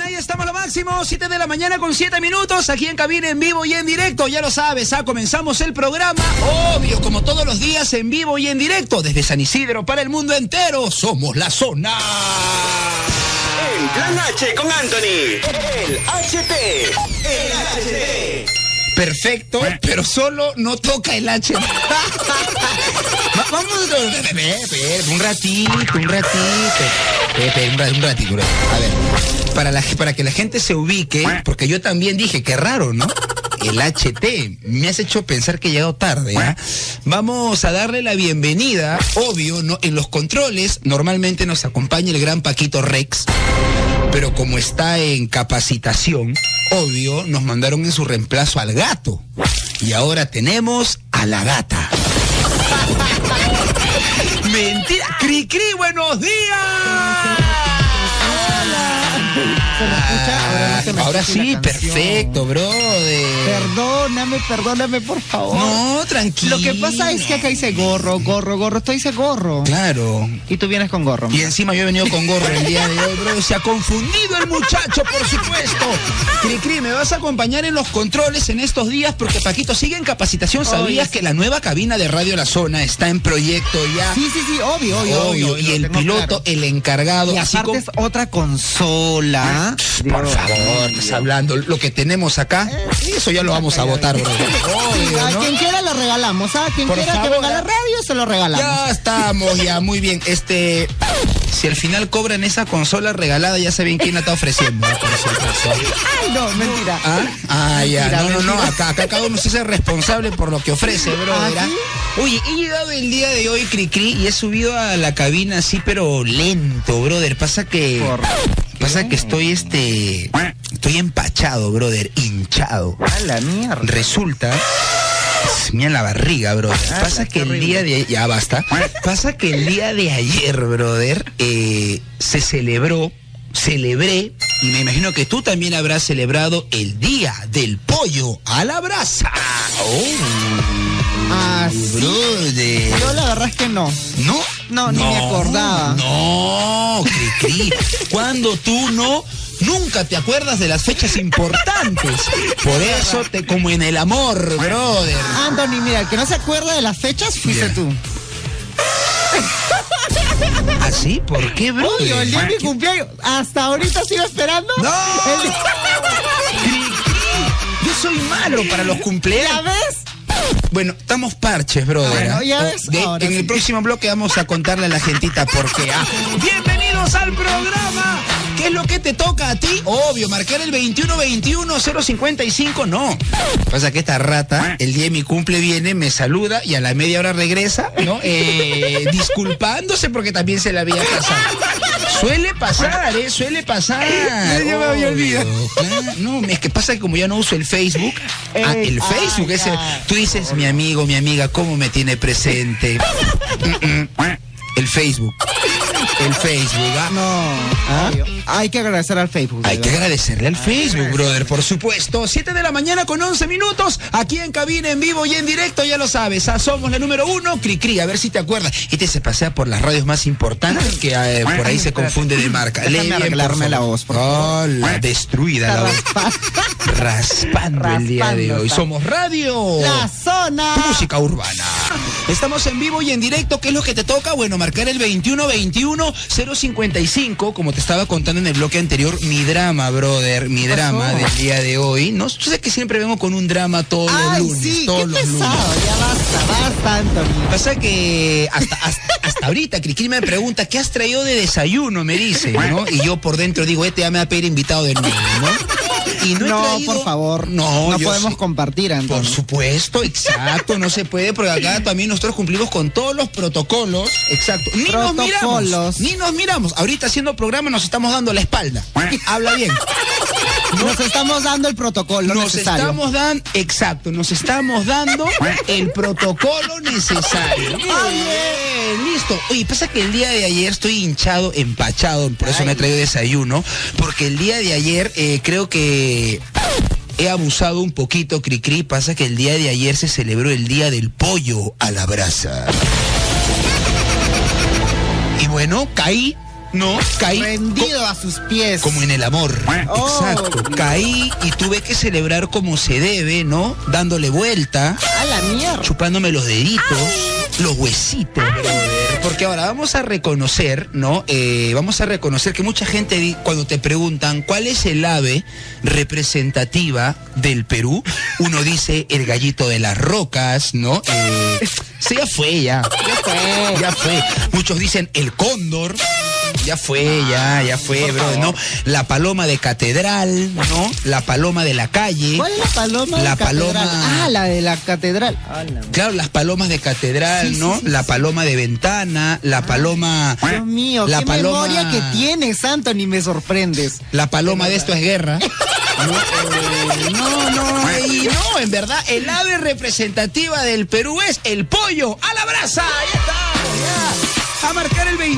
ahí estamos lo máximo, 7 de la mañana con 7 minutos, aquí en cabina en vivo y en directo, ya lo sabes, ¿ah? comenzamos el programa, obvio, como todos los días en vivo y en directo, desde San Isidro para el mundo entero, somos la zona. El Plan H con Anthony, el HT, el HT. Perfecto, pero solo no toca el H. Va- Vamos a ver, un ratito, un ratito. Un, ra- un ratito. un ratito. A ver, para, la, para que la gente se ubique, porque yo también dije, qué raro, ¿no? El HT, me has hecho pensar que he llegado tarde. ¿ah? Vamos a darle la bienvenida, obvio, ¿no? En los controles normalmente nos acompaña el gran Paquito Rex, pero como está en capacitación, obvio, nos mandaron en su reemplazo al gato. Y ahora tenemos a la gata. Mentira. Cri Cri, buenos días. ¿Se me escucha? Ahora no se me Ahora escucha sí, la perfecto, brother. Perdóname, perdóname, por favor. No, tranquilo. Lo que pasa es que acá dice gorro, gorro, gorro. Esto dice gorro. Claro. Y tú vienes con gorro. Y encima yo he venido con gorro el día de hoy, bro. Se ha confundido el muchacho, por supuesto. Cri Cri, me vas a acompañar en los controles en estos días porque Paquito sigue en capacitación. ¿Sabías Oye, que la nueva cabina de Radio La Zona está en proyecto ya? Sí, sí, sí, obvio, obvio, Obvio, obvio. y el piloto, claro. el encargado, Y así aparte como... es otra consola. Por Digo, favor, estás hablando. Lo que tenemos acá, eso ya lo vamos a votar, bro. Obvio, A ¿no? quien quiera lo regalamos, ¿ah? Quien Por quiera que favor, venga a la ah. radio, se lo regalamos. Ya estamos, ya, muy bien. Este, si al final cobran esa consola regalada, ya saben quién la está ofreciendo. Por. Ay, no, mentira. ¿Ah? Ah, ya. Mentira, No, no, no. Acá, acá cada uno se hace responsable por lo que ofrece, bro. ¿Ah, ¿verdad? sí? Oye, he llegado el día de hoy, Cricri, y he subido a la cabina así, pero lento, brother. Pasa que. ¿Por Pasa que estoy este. Estoy empachado, brother, hinchado. A la mierda. Resulta. Mira la barriga, brother. Ah, Pasa que el día de ya basta. Pasa que el día de ayer, brother, eh, se celebró, celebré, y me imagino que tú también habrás celebrado el día del pollo a la brasa. Oh, Ah, sí. brother. Yo la verdad es que no. ¿No? No, ni me acordaba. No, cri, cri. Cuando tú no, nunca te acuerdas de las fechas importantes. Por eso te, como en el amor, brother. Anthony, mira, el que no se acuerda de las fechas fuiste Ya. tú. ¿Así? ¿Por qué, brother? Obvio, el día de mi cumpleaños. Hasta ahorita sigo esperando. ¡No! El. Yo soy malo para los ¿Ya cumpleaños. ves? Bueno, estamos parches, brother. Bueno, ¿ah? ya O- ves, de- ahora en el próximo bloque vamos a contarle a la gentita por qué. ¿ah? Bienvenidos al programa. ¿Qué es lo que te toca a ti? Obvio, marcar el 2121-055, no. Pasa que esta rata, el día de mi cumple viene, me saluda y a la media hora regresa, ¿no? Eh, disculpándose porque también se la había pasado. Suele pasar, ¿eh? Suele pasar. yo me había olvidado. claro. No, es que pasa que como ya no uso el Facebook, ah, el Facebook ah, es el-. Tú dices, mi amigo, mi amiga, ¿cómo me tiene presente? Mm, mm. El Facebook. El Facebook, ¿ah? No. obvio. Hay que agradecer al Facebook. Hay que agradecerle al Facebook, brother, por supuesto. 7 de la mañana con 11 minutos, aquí en cabina, en vivo y en directo, ya lo sabes. ah, somos la número uno, Cricri, a ver si te acuerdas. Este se pasea por las radios más importantes que eh, por ahí se confunde de marca. Déjame arreglarme la voz, por favor. Hola, destruida la voz. Raspando el día de hoy. está. Somos radio. La zona. Música urbana. Estamos en vivo y en directo. ¿Qué es lo que te toca? Bueno, marcar el 2121-055, como te estaba contando en el bloque anterior, mi drama, brother, mi drama pasó? del día de hoy. No, tú sabes que siempre vengo con un drama todos los Ay, lunes. sí, todos qué los lunes. Ya basta, basta, Anthony. Pasa que hasta, hasta, hasta ahorita Cristina me pregunta, ¿qué has traído de desayuno? Me dice, ¿no? Y yo por dentro digo, este ya me va a pedir invitado de nuevo, ¿no? Y no he No, traído- por favor. No, No podemos sí- compartir, Por Anthony. supuesto, exacto, no se puede, porque acá también nosotros cumplimos con todos los protocolos, exacto. Ni nos miramos, Protocolos. ni nos miramos. Ahorita haciendo programa nos estamos dando la espalda. Habla bien. Nos estamos dando el protocolo Nos necesario. estamos dando, exacto, nos estamos dando el protocolo necesario. Bien, listo. Oye, pasa que el día de ayer estoy hinchado, empachado, por eso me he traído desayuno, porque el día de ayer eh, creo que he abusado un poquito, Cricri. Pasa que el día de ayer se celebró el Día del Pollo a la Brasa. Y bueno, caí, ¿no? Caí. Rendido a sus pies. Como en el amor. Oh, Exacto. Caí y tuve que celebrar como se debe, ¿no? Dándole vuelta, A la mierda. chupándome los deditos, los huesitos. Porque ahora vamos a reconocer, ¿no? Eh, vamos a reconocer que mucha gente cuando te preguntan cuál es el ave representativa del Perú, uno dice el gallito de las rocas, ¿no? Eh, sí, ya fue, ya. Ya fue. Ya fue. Muchos dicen el cóndor. Ya fue, ya, ya fue, bro. ¿no? La paloma de catedral, ¿no? La paloma de la calle. ¿Cuál es la paloma? de La catedral? paloma- Ah, la de la catedral. Ah, la- Claro, las palomas de catedral, Sí, ¿no? sí, la paloma de ventana, la paloma. Dios mío, la qué paloma, memoria que tienes, Anthony, me sorprendes. La paloma de esto es guerra. No, eh, no, no, y no, en verdad, el ave representativa del Perú es el pollo a la brasa. Ahí está,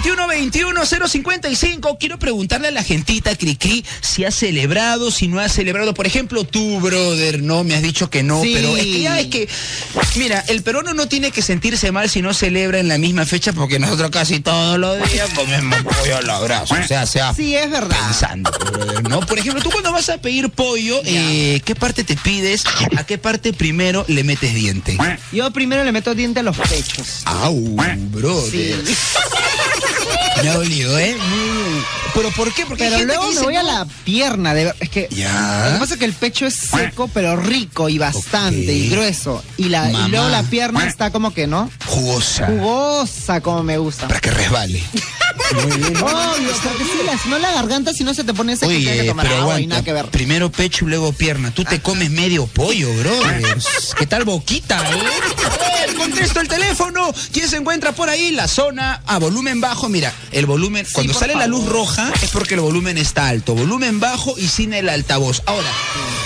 21-21-055. Quiero preguntarle a la gentita, Cricri, si ha celebrado, si no ha celebrado. Por ejemplo, tú, brother, no, me has dicho que no, Sí. pero es que ya es que, mira, el peruano no tiene que sentirse mal si no celebra en la misma fecha, porque nosotros casi todos los días comemos pollo a la brasa. O sea, sea Sí, es verdad. pensando, brother, ¿no? Por ejemplo, tú cuando vas a pedir pollo, eh, ¿qué parte te pides? ¿A qué parte primero le metes diente? Yo primero le meto diente a los pechos. Au, brother. Sí. Me ha dolido, ¿eh? ¿Pero por qué? Porque Pero luego me voy a la pierna, de es que Ya. lo que pasa es que el pecho es seco, pero rico y bastante y grueso. Y la y luego la pierna está como que no, Jugosa. jugosa como me gusta. Para que resbale. Obvio, porque si, la, si no la garganta, si no se te pone seca, tienes que Oye, tomar pero agua y nada que ver. Primero pecho y luego pierna. Tú te comes medio pollo, brother. ¿Qué tal boquita, eh? Contesto el teléfono. ¿Quién se encuentra por ahí? La zona a volumen bajo. Mira, el volumen, cuando por sale la luz favor. roja es porque el volumen está alto. Volumen bajo y sin el altavoz. Ahora,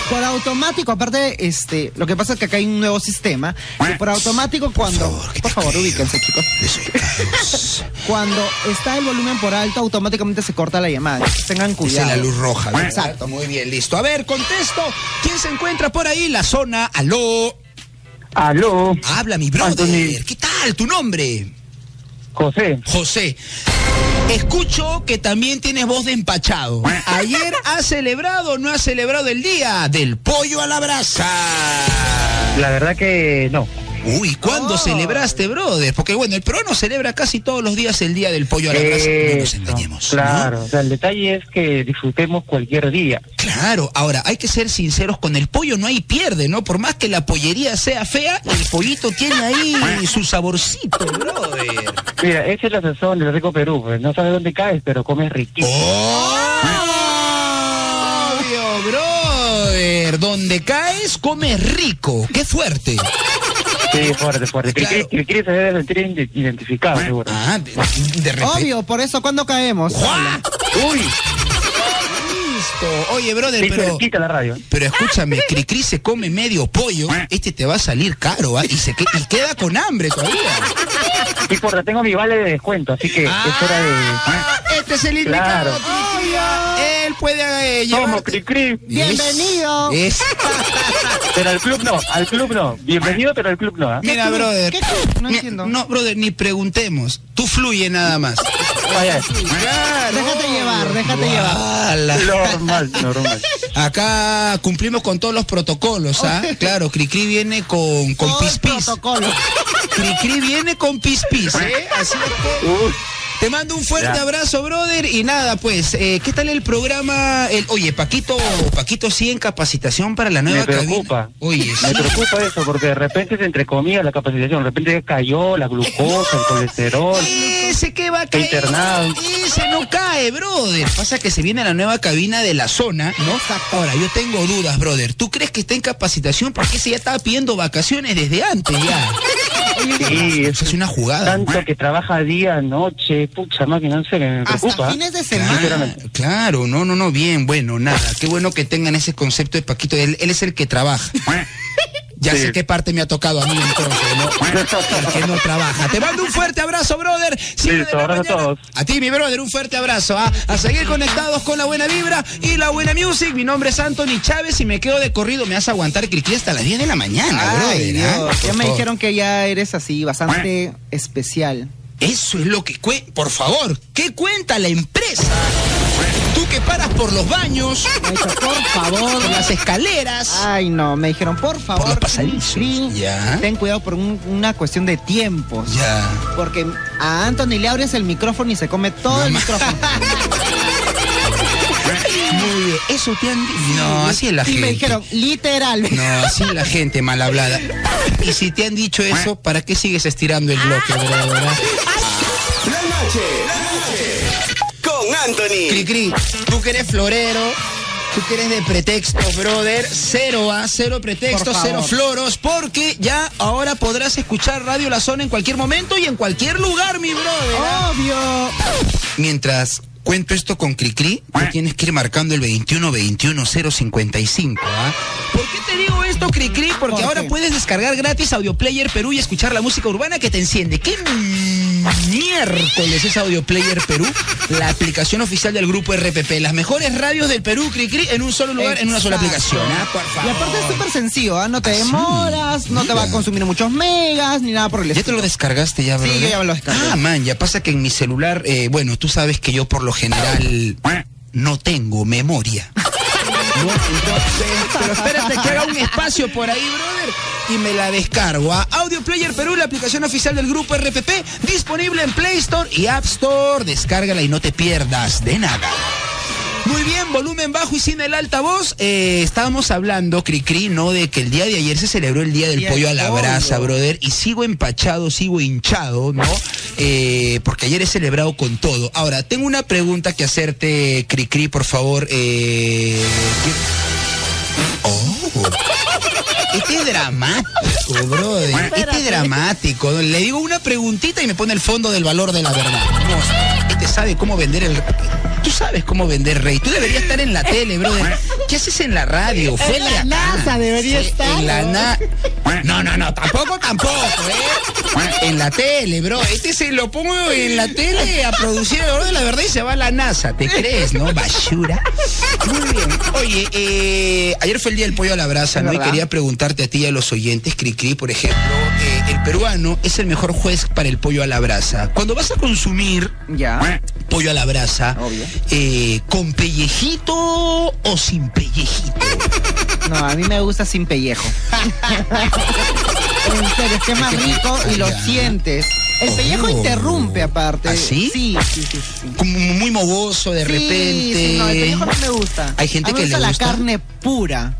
Por automático, aparte, este, lo que pasa es que acá hay un nuevo sistema. que por automático, cuando. favor, ¿qué te por favor, ubíquense, chicos. Cuando está el volumen por alto, automáticamente se corta la llamada. Tengan Dice cuidado. la luz roja. Exacto. Muy bien, listo. A ver, contesto. ¿Quién se encuentra por ahí? La zona. Aló. Aló, Habla, mi brother. Anthony. ¿Qué tal? ¿Tu nombre? José. José. Escucho que también tienes voz de empachado. Ayer has celebrado o no has celebrado el día del pollo a la brasa. La verdad que no. Uy, ¿cuándo Oh. celebraste, brother? Porque bueno, el peruano celebra casi todos los días el día del pollo a la brasa. No nos engañemos. ¿no? Claro, o sea, el detalle es que disfrutemos cualquier día. Claro, ahora hay que ser sinceros con el pollo, no hay pierde, ¿no? Por más que la pollería sea fea, el pollito tiene ahí su saborcito, brother. Mira, esa es la sazón del rico Perú. pues, No sabes dónde caes, pero comes riquísimo. Obvio, brother. Donde caes, comes rico. Qué fuerte. Sí, fuerte, fuerte. Claro. se debe sentir ide- identificado, seguro. Ah, de, de repente. Obvio, por eso, ¿cuándo caemos? ¡Juá! Uy, Listo. Oye, brother, sí, pero. pero quita la radio. Pero escúchame, Cricri se come medio pollo, este te va a salir caro, ¿ah? Y, se que- y queda con hambre todavía. No importa, tengo mi vale de descuento, así que es hora de... Ah, Este es el indicado, Claro. Cricri, ah. Él puede eh, llevar. Bienvenido. Es- pero al club no, al club no. Bienvenido, pero al club no. ¿ah? Mira, club? brother. ¿Qué club? No entiendo. No, brother, ni preguntemos. Tú fluye nada más. Vaya, Claro. Déjate llevar, déjate llevar. Normal, normal. Acá cumplimos con todos los protocolos, ¿ah? Claro, Cricri viene con, con pis pis. protocolo. Cricri viene con pis pis, ¿eh? Así es que Uy, te mando un fuerte Ya. abrazo, brother. Y nada, pues, eh, ¿qué tal el programa? El, oye, Paquito, Paquito sí en capacitación para la nueva me preocupa. cabina. Oye, Me sí. preocupa eso, porque de repente se entre comillas la capacitación, de repente cayó la glucosa, el colesterol. Ese que va a caer. internado. Ese no cae, brother. Pasa que se viene la nueva cabina de la zona, ¿no? Ahora, yo tengo dudas, brother. ¿Tú crees que está en capacitación? Porque ese ya estaba pidiendo vacaciones desde antes ya. Sí, Eso es una jugada. tanto que trabaja día, noche, pucha máquina, no sé, me Hasta preocupa. fines de semana. Sinceramente. Claro, claro, no, no, no, bien, bueno, nada. Qué bueno que tengan ese concepto de Paquito. Él, él es el que trabaja. Ya Sí. sé qué parte me ha tocado a mí entonces, ¿no? El que no trabaja. Te mando un fuerte abrazo, brother. Listo, abrazo a todos. A ti, mi brother, un fuerte abrazo. ¿ah? A seguir conectados con la buena vibra y la buena music. Mi nombre es Anthony Chávez y me quedo de corrido. Me vas a aguantar Criqui hasta las 10 de la mañana, Ay, brother. ¿ah? Ya me dijeron que ya eres así, bastante especial. Eso es lo que cue... Por favor, ¿qué cuenta la empresa? Que paras por los baños, Me por favor. por las escaleras. Ay, no, me dijeron, por favor. los pasadizos, ya. Ten cuidado por un- una cuestión de tiempos. Ya. Porque a Anthony le abres el micrófono y se come todo el micrófono. Muy bien. Eso te han dicho. No, así es la y gente. me dijeron, literal. No, así es la gente mal hablada. Y si te han dicho eso, ¿para qué sigues estirando el bloque, bro? verdad? La noche, la noche. Con Anthony. Cri, cri, tú que eres florero, tú que eres de pretextos, brother, cero a cero pretextos, cero floros, porque ya ahora podrás escuchar Radio La Zona en cualquier momento y en cualquier lugar, mi brother. ¿ah? Obvio. Mientras cuento esto con Cricri, tú tienes que ir marcando el 21 21 055, ¿ah? ¿Por qué te digo esto, Cricri? Porque ¿Por ahora puedes descargar gratis Audio Player Perú y escuchar la música urbana que te enciende. ¿Qué miércoles es Audio Player Perú? La aplicación oficial del grupo RPP. Las mejores radios del Perú, Cricri, en un solo lugar, en una sola aplicación. ¿ah? Por Y aparte es súper sencillo, ¿ah? No te Ah, sí. demoras, no te va a consumir muchos megas, ni nada por el ¿Ya te estilo. lo descargaste ya, Sí, brother? yo ya me lo descargué. Ah, man, ya pasa que en mi celular, eh, bueno, tú sabes que yo por lo general no tengo memoria. Pero espérate que haga un espacio por ahí, brother. Y me la descargo a Audio Player Perú, la aplicación oficial del grupo RPP, disponible en Play Store y App Store. Descárgala y no te pierdas de nada. Muy bien, volumen bajo y sin el altavoz. Eh, estábamos hablando, Cricri, ¿no? De que el día de ayer se celebró el Día del Día Pollo a la. Brasa, brother. Y sigo empachado, sigo hinchado, ¿no? Eh, porque ayer he celebrado con todo. Ahora, tengo una pregunta que hacerte, Cricri, por favor. Eh, ¿qué- Oh. Este es dramático, brother. Este es dramático. Le digo una preguntita y me pone el fondo del valor de la verdad. Este sabe cómo vender el. Tú sabes cómo vender rey. Tú deberías estar en la tele, brother. ¿Qué haces en la radio? Fue En la. NASA debería Sí, estar, En la na- No, no, no, tampoco, tampoco, ¿eh? En la tele, bro. Este se lo pongo en la tele a producir el valor de la verdad y se va a la NASA. ¿Te crees, no? Basura. Muy bien. Oye, eh, ayer fue el día del pollo a la brasa, ¿no? Y quería preguntarte a ti y a los oyentes, Cricri, por ejemplo, eh, peruano es el mejor juez para el pollo a la brasa. Cuando vas a consumir Ya. pollo a la brasa, eh, ¿con pellejito o sin pellejito? No, a mí me gusta sin pellejo. en serio, es que es más que- rico y lo sientes. El Oh. pellejo interrumpe aparte. ¿Ah, sí? Sí, sí, sí. sí. Como muy mogoso de Sí, repente. sí, no, el pellejo no me gusta. Hay gente A mí me que le gusta gusta. la carne pura.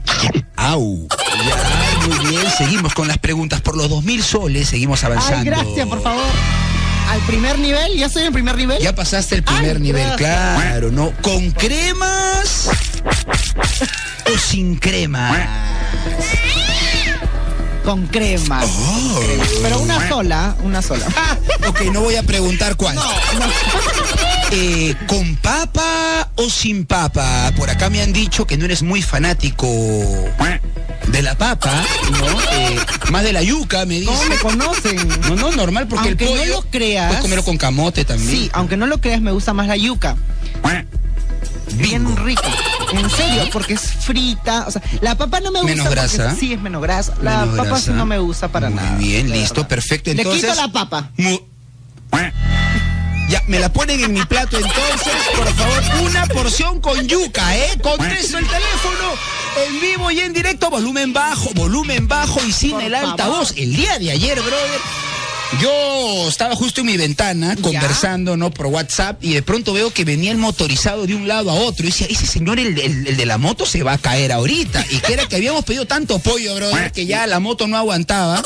Au. Ya, muy bien. Seguimos con las preguntas por los 2000 soles. Seguimos avanzando. Ay, gracias, por favor. Al primer nivel, ya estoy en el primer nivel. Ya pasaste el primer Ay, nivel, gracias. claro, ¿no? ¿Con cremas o sin crema? Con crema. Oh. Pero una sola, una sola. Ok, no voy a preguntar cuál. Eh, ¿Con papa o sin papa? Por acá me han dicho que no eres muy fanático de la papa, ¿no? Eh, más de la yuca, me ¿Cómo dicen. me conocen? No, no, normal, porque Aunque el no pollo... lo creas. Puedes comerlo con camote también. Sí, aunque no lo creas, me gusta más la yuca. Bien rica. En serio, porque es frita. O sea, la papa no me gusta. Menos porque grasa. Sí, es menos grasa. La Menos papa sí no me gusta para Muy nada. bien, de listo, verdad. perfecto. Le Entonces, quito la papa. Ya, me la ponen en mi plato entonces, por favor, una porción con yuca, ¿eh? Contesto el teléfono en vivo y en directo, volumen bajo, volumen bajo y sin Por el favor. altavoz. El día de ayer, brother, yo estaba justo en mi ventana conversando, ¿no? Por WhatsApp y de pronto veo que venía el motorizado de un lado a otro. Y decía, ese señor, el, el- el de la moto, se va a caer ahorita. Y que era que habíamos pedido tanto pollo, brother, que ya la moto no aguantaba.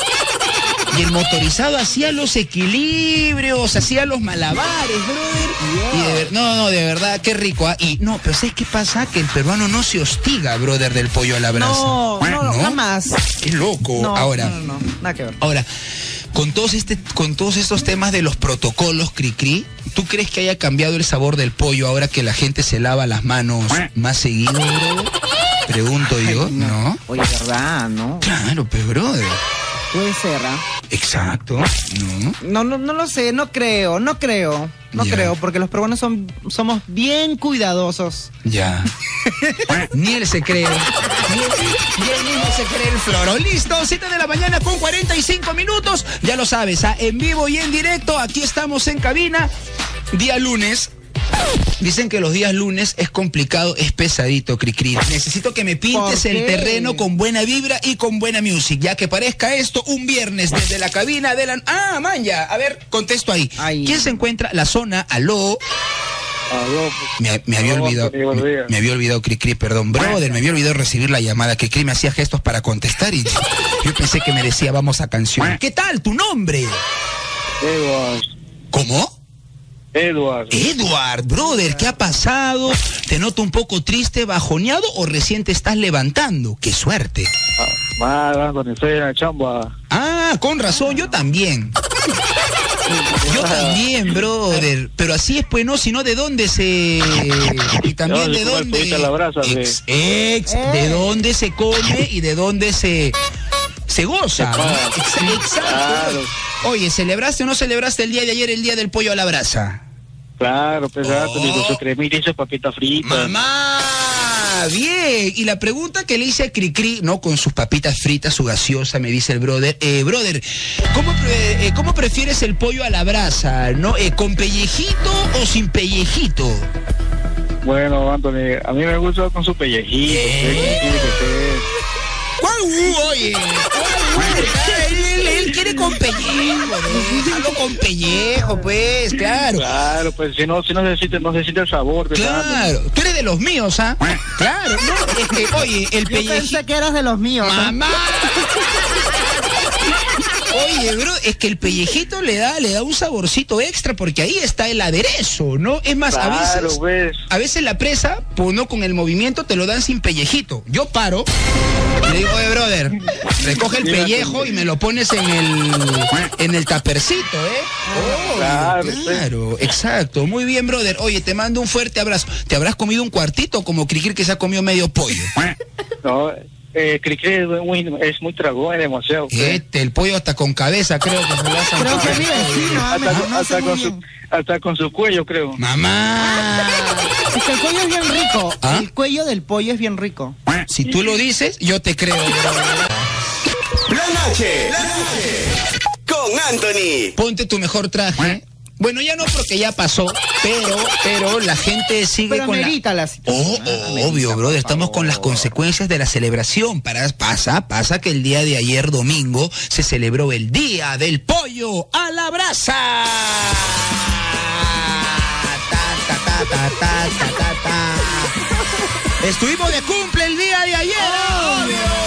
Y el motorizado hacía los equilibrios, hacía los malabares, brother. Y de no, no, de verdad, qué rico. ¿ah? Y no, pero ¿sabes qué pasa? Que el peruano no se hostiga, brother, del pollo a la brasa. No, no, no, jamás. Qué loco. No, Ahora, No, no, no, nada que ver. ahora, con todos este, con todos estos temas de los protocolos, Cricri, ¿tú crees que haya cambiado el sabor del pollo ahora que la gente se lava las manos más seguido? Pregunto yo, Ay, ¿no? Oye, ¿verdad? ¿No? Claro, pues, brother. Puede ser, ¿ah? Exacto, ¿no? No, no, no lo sé, no creo, no creo. No creo, porque los peruanos son, somos bien cuidadosos. Ya. Ni él se cree. Bien mismo se cree el floro. Listo, 7 de la mañana con 45 minutos. Ya lo sabes, ¿ah? en vivo y en directo. Aquí estamos en cabina. Día lunes. Dicen que los días lunes es complicado, es pesadito, Cricri. Necesito que me pintes ¿Por el terreno con buena vibra y con buena music, ya que parezca esto un viernes desde la cabina de la... Ah, manja. A ver, contesto ahí. ¿Quién se encuentra? La zona, aló. Aló, Me, me había olvidado, me, me había olvidado, Cricri, perdón. Brother, me había olvidado recibir la llamada. Cricri me hacía gestos para contestar y yo pensé que me decía vamos a canción. ¿Qué tal tu nombre? Edward. ¿Cómo? Edward. Edward, brother, ¿qué ha pasado? ¿Te noto un poco triste, bajoneado o recién te estás levantando? ¡Qué suerte! Más, Anthony, estoy en la chamba. Ah, con razón, yo también. Yo también, brother. Pero así es, pues, no, sino de dónde se. Y también No, de dónde. ex, ex, de dónde se come y de dónde se. Se goza. Exacto. Claro. Oye, ¿celebraste o no celebraste el día de ayer, el día del pollo a la brasa? Claro, pues Anthony, Oh. con su cremita y su papita frita. ¡Mamá! Bien. Y la pregunta que le hice a Cricri, ¿no? Con sus papitas fritas, su gaseosa, me dice el brother. Eh, brother, ¿cómo, eh, ¿cómo prefieres el pollo a la brasa? ¿No? Eh, ¿Con pellejito o sin pellejito? Bueno, Anthony, a mí me gusta con su pellejito. Eh. Oye? ¿Cuál? Él, él quiere con pellejo. Déjalo con pellejo, pues, claro. Claro, pues si no, si no se siente, no se siente el sabor. Anthony. Claro, tú eres de los míos, ¿ah? Claro, no, es que, oye, el Yo pensé que eras de los míos. ¿eh? Oye, bro, es que el pellejito le da, le da un saborcito extra porque ahí está el aderezo, ¿no? Es más, a veces, pues. a veces la presa, pues no con el movimiento te lo dan sin pellejito. Yo paro, y le digo, oye, brother, recoge el pellejo y me lo pones en el, en el tapercito, ¿eh? Oh, Claro, pues. claro, exacto. Muy bien, brother. Oye, te mando un fuerte abrazo. ¿Te habrás comido un cuartito como Cricri que se ha comido medio pollo? No, eh, Cricri es muy, es muy tragón, es demasiado. pues. Este, el pollo hasta con cabeza, creo que se lo ha Creo que me hasta, con- hasta su, bien. hasta con su cuello, creo. Mamá, Es que el cuello es bien rico. ¿Ah? El cuello del pollo es bien rico. si tú lo dices, yo te creo. La noche. La noche. Con Anthony. Ponte tu mejor traje. Bueno, ya no porque ya pasó, pero, pero la gente sigue Pero con la... situación. oh, amerita, obvio, brother, estamos con las consecuencias de la celebración. Para, pasa, pasa que el día de ayer domingo se celebró el Día del Pollo a la Brasa. Ta, ta, ta, ta, ta, ta, ta, ta. Estuvimos de cumple el día de ayer, obvio.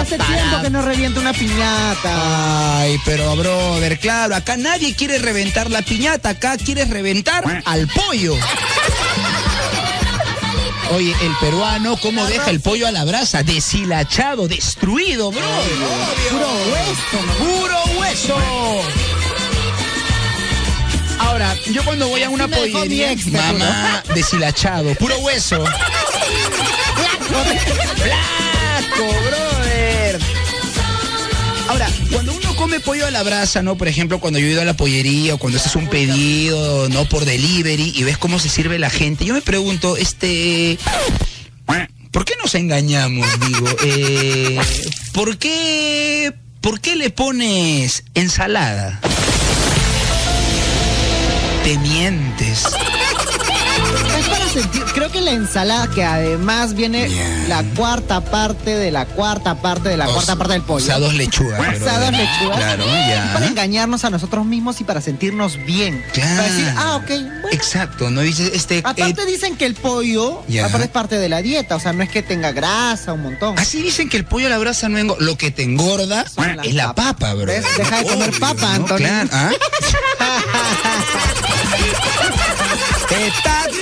Hace tiempo que no revienta una piñata. Ay, pero brother, claro, acá nadie quiere reventar la piñata, acá quieres reventar al pollo. Oye, el peruano, ¿cómo deja el pollo a la brasa? Deshilachado, destruido, bro. Puro hueso. Puro hueso. Ahora, yo cuando voy a una Sí me dejó pollería, mi ex, te juro. mamá, deshilachado, puro hueso. Blanco, brother. Ahora, cuando uno come pollo a la brasa, ¿no? Por ejemplo, cuando yo he ido a la pollería o cuando haces un pedido, ¿no? Por delivery y ves cómo se sirve la gente, yo me pregunto, este... ¿Por qué nos engañamos, digo? Eh, ¿Por qué... ¿Por qué le pones ensalada? Te mientes. Sentir, creo que la ensalada, que además viene Bien. la cuarta parte de la cuarta parte de la O cuarta parte del pollo. O sea, dos lechugas. O sea, brother. dos lechugas. Claro, Es Para ya. engañarnos a nosotros mismos y para sentirnos bien. Claro. Para decir, ah, ok, bueno. Exacto, no dices este. Aparte eh, dicen que el pollo Ya. aparte es parte de la dieta, o sea, no es que tenga grasa un montón. Así dicen que el pollo a la brasa no engorda. Lo que te engorda es la papa, bro. ¿Ves? Deja de comer papa, Antonio. Claro. ¿ah?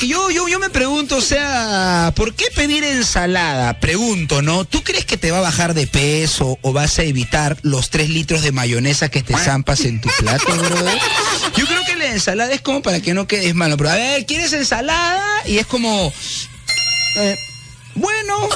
yo, yo, yo me pregunto, o sea, ¿por qué pedir ensalada? Pregunto, ¿no? ¿Tú crees que te va a bajar de peso o vas a evitar los tres litros de mayonesa que te zampas en tu plato, brother? Yo creo que la ensalada es como para que no quedes malo. Pero a ver, ¿quieres ensalada? Y es como, Eh, bueno,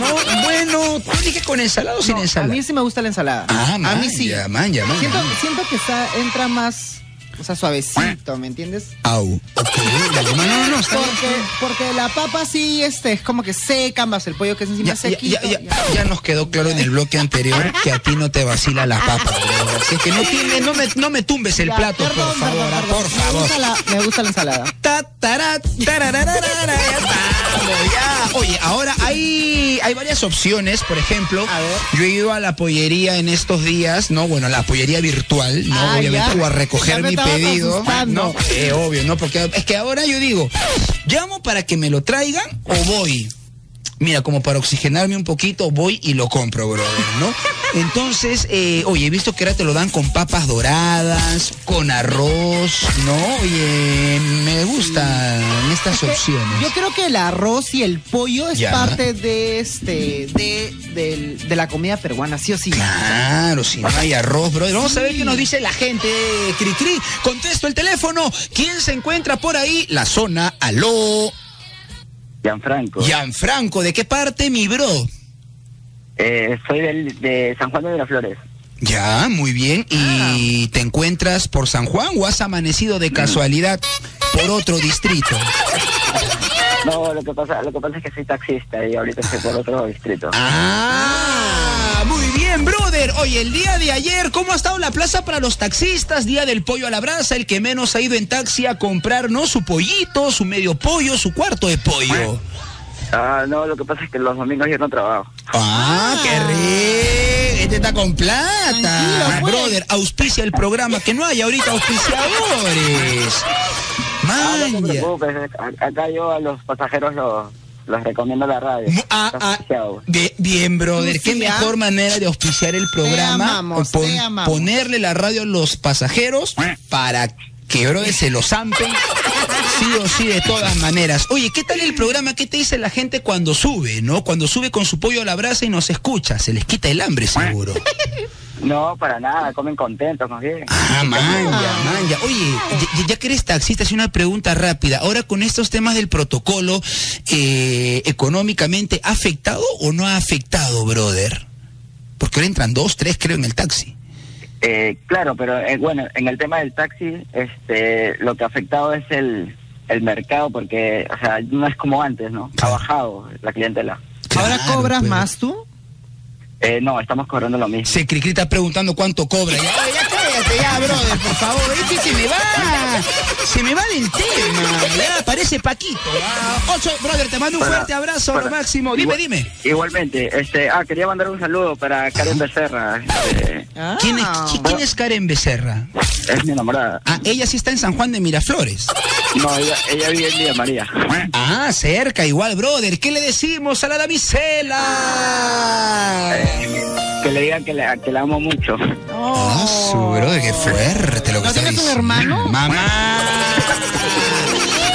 no, bueno, ¿tú eliges con ensalada o sin no, a ensalada? mí sí me gusta la ensalada. Ah, a mí sí. manja, manja, manja. Siento, siento que está, entra más O sea, suavecito, ¿me entiendes? Au. Ok, dale, no, no, no, está bien. Porque, porque la papa sí este, es como que seca, más el pollo que es encima Ya, ya, sequito. ya, ya, ya nos quedó claro en el bloque anterior que a ti no te vacila la papa, brother. Así que no, tiene, no, me, no me tumbes el Ya, plato, perdón, por favor, perdón, ah, perdón. por Me favor. gusta la, me gusta la ensalada. Ta, tará, tararararara, ya estamos, ya. Oye, ahora hay, hay varias opciones. Por ejemplo, A ver. yo he ido a la pollería en estos días, ¿no? Bueno, la pollería virtual, ¿no? Ah, Obviamente, ya. o a recoger Ya me mi pedido. asustando. No, eh, obvio, ¿no? Porque es que ahora yo digo, ¿llamo para que me lo traigan o voy? Mira, como para oxigenarme un poquito, voy y lo compro, brother, ¿no? Entonces, eh, oye, he visto que ahora te lo dan con papas doradas, con arroz, ¿no? Oye, me gustan estas opciones. Yo creo que el arroz y el pollo es Ya. parte de este de, de la comida peruana, sí o sí. Claro, si no hay arroz, brother. Vamos a ver qué nos dice la gente. Cri Cri, contesto el teléfono. ¿Quién se encuentra por ahí? La zona, aló. Gianfranco. Gianfranco, ¿de qué parte, mi bro? Eh, soy del, de San Juan de Miraflores. Ya, muy bien. ¿Y te encuentras por San Juan o has amanecido de casualidad por otro distrito? No, lo que pasa, lo que pasa es que soy taxista y ahorita estoy por otro distrito. Ah, muy bien, brother. Oye, el día de ayer, ¿cómo ha estado la plaza para los taxistas? Día del pollo a la brasa, el que menos ha ido en taxi a comprar, ¿no? Su pollito, su medio pollo, su cuarto de pollo. Ah, no, lo que pasa es que los domingos yo no trabajo. Ah, qué rico. Este está con plata. Pues. Brother, auspicia el programa. Que no hay ahorita auspiciadores. Ah, no te Manja. preocupes, a- acá yo a los pasajeros los, los recomiendo la radio. Ah, ah, bien, bien, brother. Sí, Qué ¿ah? mejor manera de auspiciar el programa. amamos, Pon- ponerle la radio a los pasajeros para que, brother, se los zampen. Sí o sí, de todas maneras. Oye, ¿qué tal el programa? ¿Qué te dice la gente cuando sube, no? Cuando sube con su pollo a la brasa y nos escucha. Se les quita el hambre, seguro. No, para nada, comen contentos, más bien. Ah, manja, manja. Oye, ya, ya que eres taxista, es una pregunta rápida. Ahora, con estos temas del protocolo, eh, ¿económicamente ha afectado o no ha afectado, brother? Porque ahora entran dos, tres, creo, en el taxi. Eh, claro, pero eh, bueno, en el tema del taxi, este, lo que ha afectado es el, el mercado, porque, o sea, no es como antes, ¿no? Ha bajado la clientela. Ahora cobras pues. más tú. Eh, no, estamos cobrando lo mismo. Se Cricri está preguntando cuánto cobra. Cállate ya, brother, por favor. Es que se me va. Se me va del tema. Ya parece Paquito. Ocho, brother, te mando un Para- fuerte abrazo, para- lo máximo. Dime, igual- dime. Igualmente, este, ah, quería mandar un saludo para Karen Becerra, este, ¿Quién es, Ah. qui- quién es Karen Becerra? es mi enamorada. Ah, ella sí está en San Juan de Miraflores. No, ella, ella vive en Villa María. Ah, cerca, igual, brother. ¿Qué le decimos a la damisela? Que le digan que la, que la amo mucho. Ah, su brother, qué fuerte lo que ¿No está tienes un diciendo. hermano? Mamá.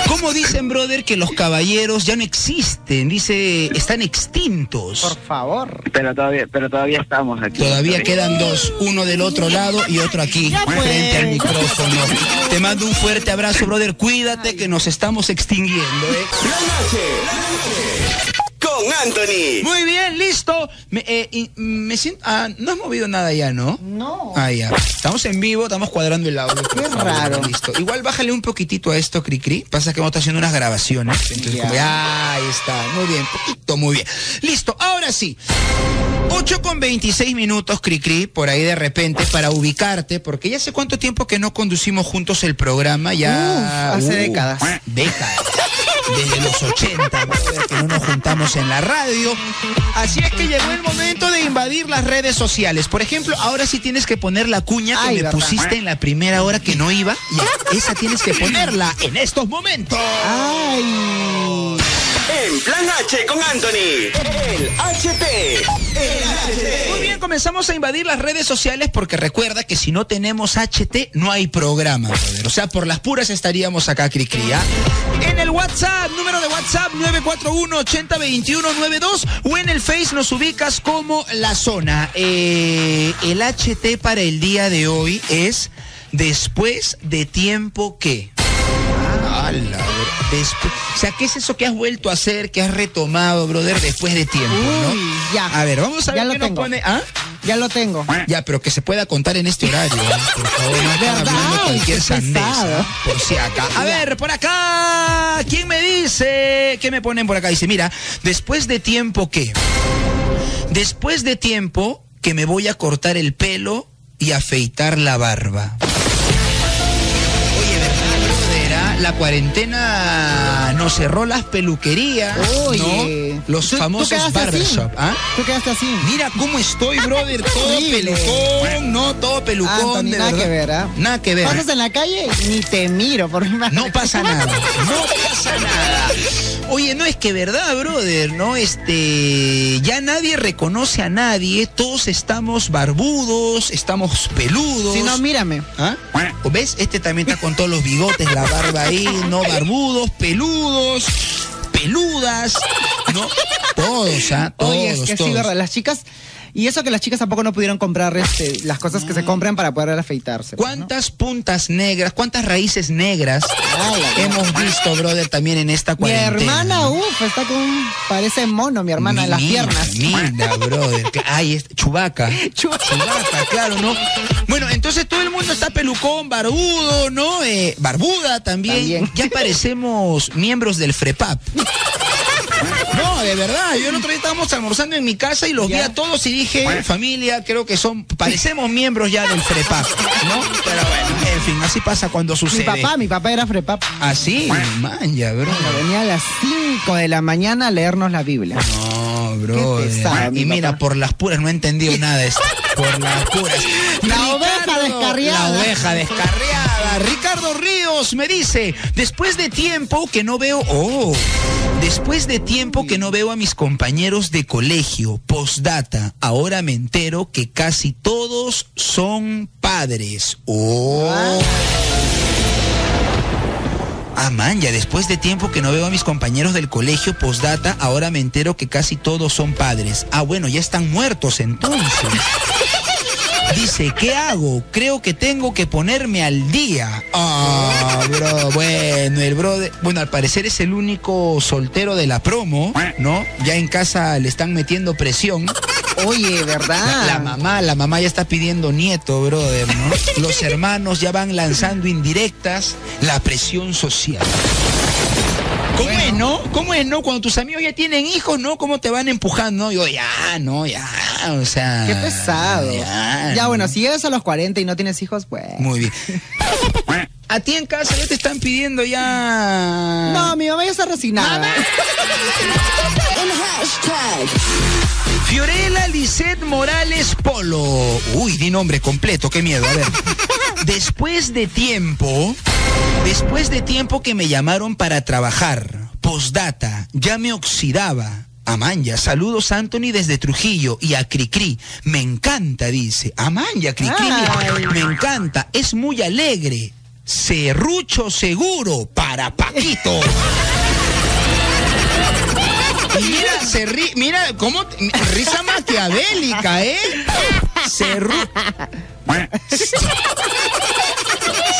¿Cómo dicen, brother, que los caballeros ya no existen? Dice, están extintos. Por favor. Pero todavía, pero todavía estamos aquí. Todavía quedan dos, uno del otro lado y otro aquí, Ya pues. frente al micrófono. Te mando un fuerte abrazo, brother. Cuídate que nos estamos extinguiendo, ¿eh? La noche. Con Anthony. Muy bien, listo. Me, eh, y- me siento. Ah, no has movido nada ya, ¿no? No. Ah, ya. Estamos en vivo, estamos cuadrando el audio. Qué favor, raro. Listo. Igual bájale un poquitito a esto, Cricri. Pasa que vamos a estar haciendo unas grabaciones. Entonces, Ya. como ya, ahí está. Muy bien, poquito, muy bien. Listo, ahora sí. 8 con 26 minutos, Cricri, por ahí de repente, para ubicarte, porque ya sé cuánto tiempo que no conducimos juntos el programa, ya... Uf, hace décadas. Décadas. Desde los 80, brother, que no nos juntamos en la radio. Así es que llegó el momento de invadir las redes sociales. Por ejemplo, ahora sí tienes que poner la cuña que Ay, me verdad. pusiste en la primera hora que no iba. Ya, esa tienes que ponerla en estos momentos. Ay. En Plan H con Anthony. El HT. Muy bien, comenzamos a invadir las redes sociales porque recuerda que si no tenemos HT no hay programa, brother. O sea, por las puras estaríamos acá, Cricri, ¿ah? En el WhatsApp, número de WhatsApp 941-802192 o en el Face nos ubicas como La Zona. Eh, el HT para el día de hoy es después de tiempo que. Ala, o sea, ¿qué es eso que has vuelto a hacer, que has retomado, brother, después de tiempo, Uy, ¿no? ya. A ver, vamos a Ya ver lo qué nos tengo. pone. ¿Ah? Ya lo tengo. Ya, pero que se pueda contar en este horario. ¿eh? Por favor, no hablando cualquier Qué sandeza. pesado. Por si acá. A ver, por acá. ¿Quién me dice? ¿Qué me ponen por acá? Dice, mira, después de tiempo que. Después de tiempo que me voy a cortar el pelo y afeitar la barba. Ah? La cuarentena nos cerró las peluquerías, Oye. ¿no? Los ¿Tú- tú famosos barbershop, ¿ah? Tú quedaste así. Mira cómo estoy, brother, todo pelucón, no, todo pelucón, Anthony, de nada que ver, ¿ah? Nada que ver. Pasas en la calle y ni te miro, por mi madre. No pasa nada, no pasa nada. Oye, no es que verdad, brother, ¿no? Este, ya nadie reconoce a nadie, todos estamos barbudos, estamos peludos. Si no, mírame. ¿Ah? ¿O ¿Ves? Este también está con todos los bigotes, la barba ahí, ¿no? Barbudos, peludos, peludas, ¿no? Todos, ¿ah? Todos, Oye, es que sí, todos. verdad. Las chicas. Y eso que las chicas tampoco no pudieron comprar este, las cosas que se compran para poder afeitarse. pues, ¿no? ¿Cuántas puntas negras, cuántas raíces negras hemos visto, brother, también en esta Mi cuarentena? hermana, uff, está con. Parece mono, mi hermana, en las piernas. Mira, brother. Ay, es Chubaca. Chubaca. Chubaca, claro, ¿no? Bueno, entonces todo el mundo está pelucón, barbudo, ¿no? Eh, barbuda también. También. Ya parecemos miembros del FREPAP. No, de verdad, yo el otro día estábamos almorzando en mi casa y los vi Ya. a todos y dije, familia, creo que son, parecemos miembros ya del FREPAP, ¿no? Pero bueno, en fin, así pasa cuando Mi sucede. papá, mi papá era frepap. Así, man, ya, bro. Venía a las 5 de la mañana a leernos la Biblia. No, bro. mi y mira, papá. por las puras, no he entendido nada de esto. Por las puras. La oveja descarriada. La oveja descarriada. Ricardo Ríos me dice, después de tiempo que no veo, oh, después de tiempo que no veo a mis compañeros de colegio, postdata, ahora me entero que casi todos son padres. Oh. Ah, ya después de tiempo que no veo a mis compañeros del colegio postdata, ahora me entero que casi todos son padres. Ah, bueno, ya están muertos entonces. Dice, ¿qué hago? Creo que tengo que ponerme al día. Ah, bro, bueno, el bro, de- bueno, al parecer es el único soltero de la promo, ¿no? Ya en casa le están metiendo presión. Oye, ¿verdad? La, la mamá, la mamá ya está pidiendo nieto, brother, ¿no? Los hermanos ya van lanzando indirectas la presión social. ¿Cómo es, no? ¿Cómo es, no? Cuando tus amigos ya tienen hijos, ¿no? ¿Cómo te van empujando? Yo, ya, no, ya, o sea... Qué pesado. Ya, Ya, ¿no? bueno, si llegas a los 40 y no tienes hijos, pues. Muy bien. A ti en casa ya te están pidiendo ya... No, mi mamá ya está resignada. Fiorella Lisset Morales Polo. Uy, di nombre completo, qué miedo. A ver. Después de tiempo, después de tiempo que me llamaron para trabajar, postdata, ya me oxidaba. Amanya, saludos Anthony desde Trujillo y a Cricri. Me encanta, dice. Amanya, Cricri, mira, me encanta. Es muy alegre. Serrucho seguro para Paquito. Mira, se ri- mira, cómo, risa maquiavélica, ¿eh? Serru-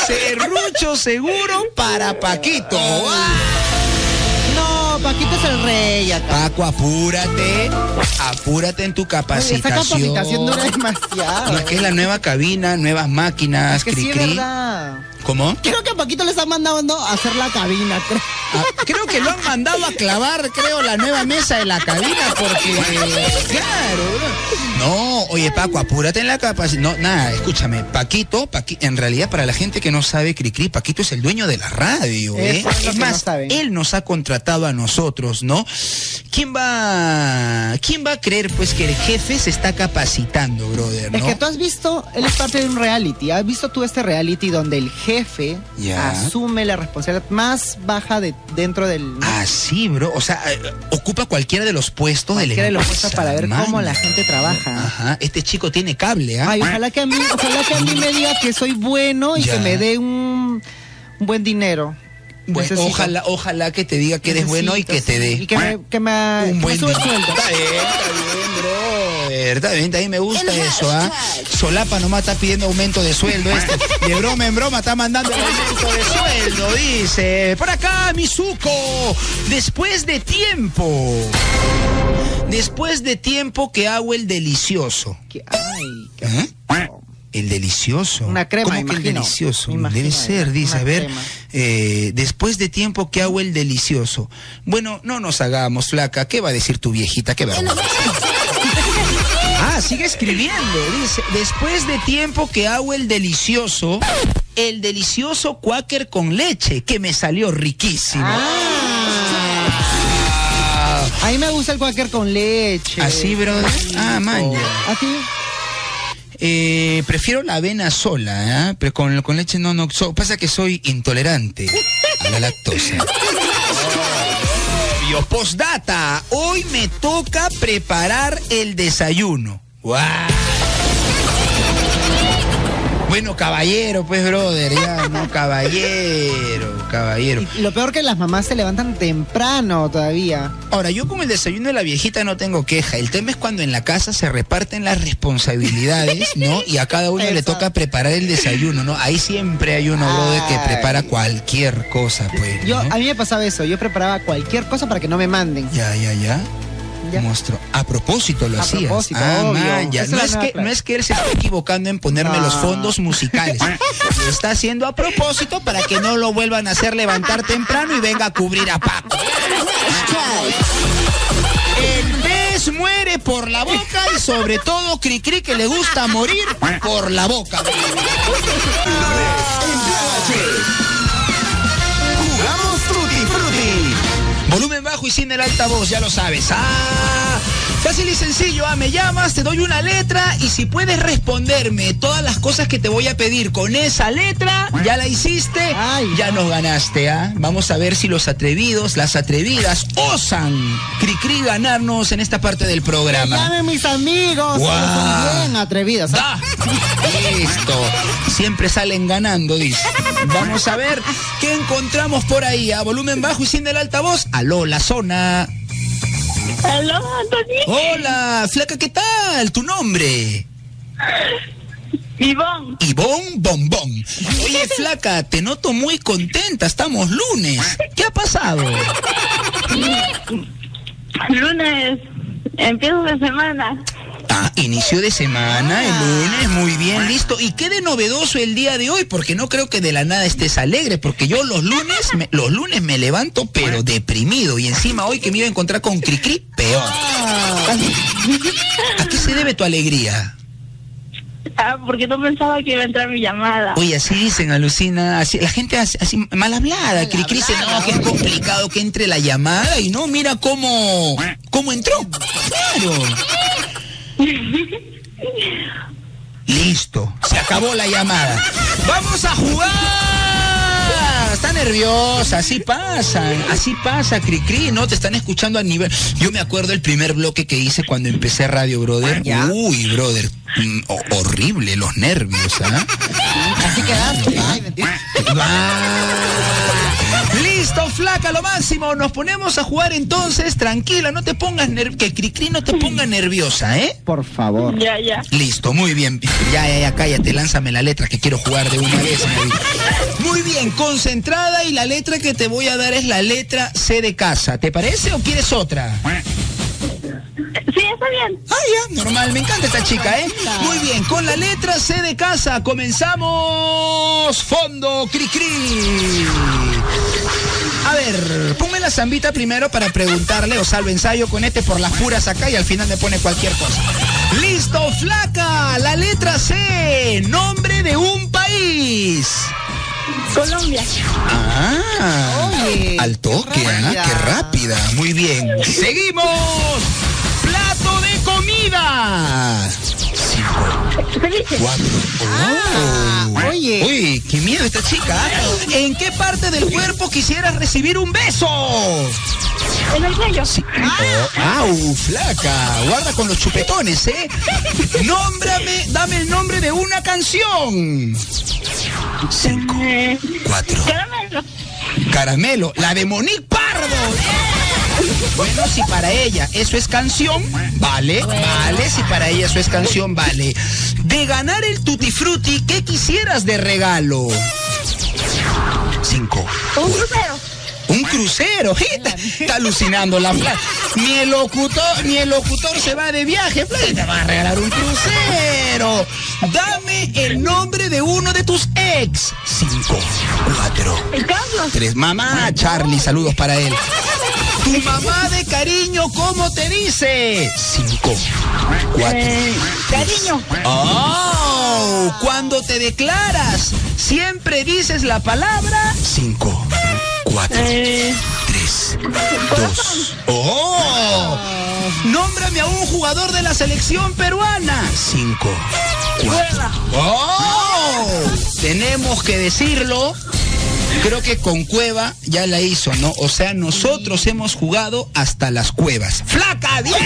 Serrucho seguro para Paquito. No, Paquito es el rey acá. Paco, apúrate, apúrate en tu capacitación. esa capacitación dura demasiado. No, es que es la nueva cabina, nuevas máquinas, Es que sí, es cri-cri. verdad. ¿Cómo? Creo que a Paquito le están mandando a hacer la cabina, creo. Ah, creo que lo han mandado a clavar, creo, la nueva mesa de la cabina, porque. Claro. No, oye, Paco, apúrate en la capacidad. No, nada, escúchame. Paquito, Paqui- en realidad, para la gente que no sabe, Cricri, Paquito es el dueño de la radio, ¿eh? Eso es más, no él nos ha contratado a nosotros, ¿no? ¿Quién va, quién va a creer, pues, que el jefe se está capacitando, brother, Es que tú has visto, él es parte de un reality. ¿Has visto tú este reality donde el jefe Ya. asume la responsabilidad más baja de dentro del. Ah, sí, bro. O sea, eh, ocupa cualquiera de los puestos de la Cualquiera de los puestos para ver cómo la gente trabaja. Ajá, este chico tiene cable, ¿ah? Ay, ojalá que a mí, ojalá que a mí me diga que soy bueno y Ya. que me dé un, un buen dinero. Bueno, Necesito. ojalá, ojalá que te diga que eres bueno y que te dé sí. Y que me, que me, un que me buen sube sueldo. Está bien, está bien, brother. Está bien, también me gusta eso, ¿ah? Solapa nomás está pidiendo aumento de sueldo este. De broma en broma está mandando aumento de sueldo, dice. Por acá, Mizuko. Después de tiempo. Después de tiempo que hago el delicioso. Que- Ay, qué ¿Eh? El delicioso. Una crema, ¿Cómo que el delicioso? Imagino, Debe ser, dice. A ver, eh, después de tiempo que hago el delicioso. Bueno, no nos hagamos, flaca. ¿Qué va a decir tu viejita? ¿Qué vergüenza. Ah, sigue escribiendo. Dice, después de tiempo que hago el delicioso, el delicioso cuáquer con leche, que me salió riquísimo. Ah, a mí me gusta el cuáquer con leche. ¿Así, brother? Ah, maña. ¿A ti? Eh, prefiero la avena sola, ¿ah? pero con, con leche no, no. so- pasa que soy intolerante a la lactosa. Postdata, hoy me toca preparar el desayuno. ¡Guau! Bueno, caballero, pues, brother, ya, no, caballero, caballero. Y lo peor que las mamás se levantan temprano todavía. Ahora, yo con el desayuno de la viejita no tengo queja. El tema es cuando en la casa se reparten las responsabilidades, ¿no? Y a cada uno le toca preparar el desayuno, ¿no? Ahí siempre hay uno, brother, que prepara cualquier cosa, pues. Yo, ¿no? a mí me pasaba eso, yo preparaba cualquier cosa para que no me manden. Ya, ya, ya. Ya. Monstruo. A propósito lo A hacías. propósito, ah, man, ya. No es que, no es que él se esté equivocando en ponerme No. los fondos musicales. Lo está haciendo a propósito para que no lo vuelvan a hacer levantar temprano y venga a cubrir a Paco. El pez muere por la boca y sobre todo Cricri que le gusta morir por la boca. Jugamos Fruity. Volumen bajo y sin el altavoz, ya lo sabes. Ah, fácil y sencillo, ah, me llamas, te doy una letra y si puedes responderme todas las cosas que te voy a pedir con esa letra, ya la hiciste, Ay. ya nos ganaste, ¿ah? Vamos a ver si los atrevidos, las atrevidas, osan Cricri ganarnos en esta parte del programa. Llamen mis amigos, son bien atrevidas. ¿ah? Listo. Siempre salen ganando, dice. Vamos a ver qué encontramos por ahí. A volumen bajo y sin el altavoz. Aló, la zona. Anthony. Hola, flaca, ¿qué tal? ¿Tu nombre? Ivonne. Ivonne Bombón. Oye, flaca, te noto muy contenta. Estamos lunes. ¿Qué ha pasado? Lunes. Empiezo de semana. Ah, inicio de semana, el lunes, muy bien, listo. ¿Y qué de novedoso el día de hoy? Porque no creo que de la nada estés alegre, porque yo los lunes, me, los lunes me levanto pero deprimido y encima hoy que me iba a encontrar con Cricri, peor. ¿A qué se debe tu alegría? Ah, porque no pensaba que iba a entrar mi llamada. Oye, así dicen, alucina, así, la gente así, así mal hablada, Cricri dice, no, que es complicado que entre la llamada y no, mira cómo, cómo entró. Claro. Listo, se acabó la llamada. ¡Vamos a jugar! Está nerviosa, así pasa, así pasa, Cricri, ¿no? Te están escuchando a nivel. Yo me acuerdo el primer bloque que hice cuando empecé Radio Brother. ¿Ya? Uy, brother, mm, ho- horrible los nervios, ¿ah? Así quedaste. Listo, flaca, lo máximo. Nos ponemos a jugar entonces. Tranquila, no te pongas que Cricri no te ponga nerviosa, ¿eh? Por favor. Ya, ya. Listo, muy bien. Ya, ya, ya, cállate, lánzame la letra que quiero jugar de una vez. Muy bien, concentrada y la letra que te voy a dar es la letra C de casa. ¿Te parece o quieres otra? Sí, está bien. Ah, ya, normal, me encanta esta chica, ¿eh? Muy bien, con la letra C de casa comenzamos. Fondo, cri cri. A ver, ponme la zambita primero para preguntarle o salvo ensayo con este por las puras acá y al final me pone cualquier cosa. Listo, flaca, la letra C, nombre de un país. Colombia. Ah, Oye, al toque, qué ¿ah? qué rápida. Muy bien. Seguimos. Plato de comida. Ah, Oh. oye. Uy, qué miedo esta chica. ¿En qué parte del cuerpo quisieras recibir un beso? En el cuello. Oh, ¡Au, flaca! Guarda con los chupetones, ¿eh? Nómbrame, dame el nombre de una canción. Cinco, Eh, cuatro. caramelo. Caramelo, la de Monique Pardo. Bueno, si para ella eso es canción, vale, vale. Si para ella eso es canción, vale. De ganar el Tutti Frutti, ¿qué quisieras de regalo? Cinco. Un crucero. Crucero, está, está alucinando la flaca. Ni el locutor, ni el locutor se va de viaje, flaca, te va a regalar un crucero. Dame el nombre de uno de tus ex. Cinco, cuatro, El Carlos. tres. Mamá, Charlie, saludos para él. Tu mamá de cariño, ¿cómo te dice? Cinco, cuatro. Eh, cariño. Oh, cuando te declaras, siempre dices la palabra cinco, cuatro, Eh, tres, dos. Oh, nómbrame a un jugador de la selección peruana. Cinco, cuatro. Oh, tenemos que decirlo. Creo que con Cueva ya la hizo, ¿no? O sea, nosotros hemos jugado hasta las cuevas. ¡Flaca! ¡Bien!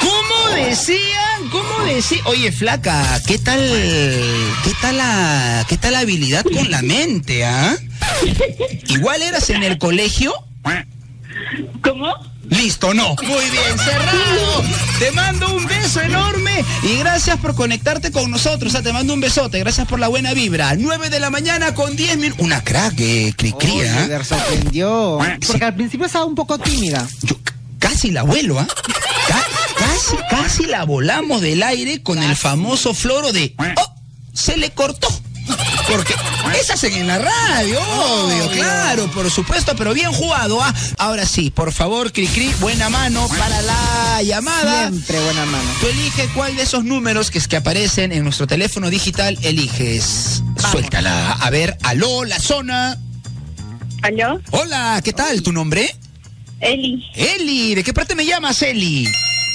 ¿Cómo decían? ¿Cómo decían? Oye, flaca, ¿qué tal? ¿Qué tal la, qué tal la habilidad con la mente, ah? Igual eras en el colegio. ¿Cómo? Listo, no. Muy bien, cerrado. Te mando un beso enorme y gracias por conectarte con nosotros. O sea, te mando un besote. Gracias por la buena vibra. 9 de la mañana con 10 minutos. Una crack, eh, cri cri, Oye, ¿ah? me sorprendió. Porque al principio estaba un poco tímida. Yo casi la vuelo, ¿ah? Ca- casi, casi la volamos del aire con el famoso floro de. ¡Oh! Se le cortó. Porque esas en la radio, obvio, claro, por supuesto, pero bien jugado, ¿ah? Ahora sí, por favor, Cricri, buena mano para la llamada. Siempre buena mano. Tú elige cuál de esos números que, es que aparecen en nuestro teléfono digital eliges. Suéltala. A ver, aló, la zona. ¿Aló? Hola, ¿qué tal? ¿Tu nombre? Eli, Eli, ¿de qué parte me llamas, Eli?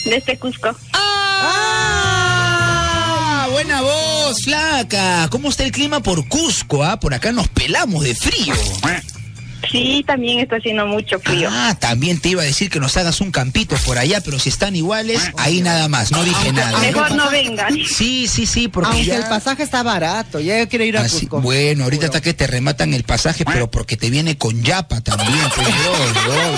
Desde Cusco. ¡Ah! Buena voz, flaca. ¿Cómo está el clima por Cusco? Ah? Por acá nos pelamos de frío. Sí, también está haciendo mucho frío. Ah, también te iba a decir que nos hagas un campito por allá, pero si están iguales, ahí nada más, no dije nada. Mejor no vengan. Sí, sí, sí, porque Aunque ya... el pasaje está barato, ya yo quiero ir a Ah, sí, Cusco. bueno, ahorita está que te rematan el pasaje, pero porque te viene con yapa también, pues, bro,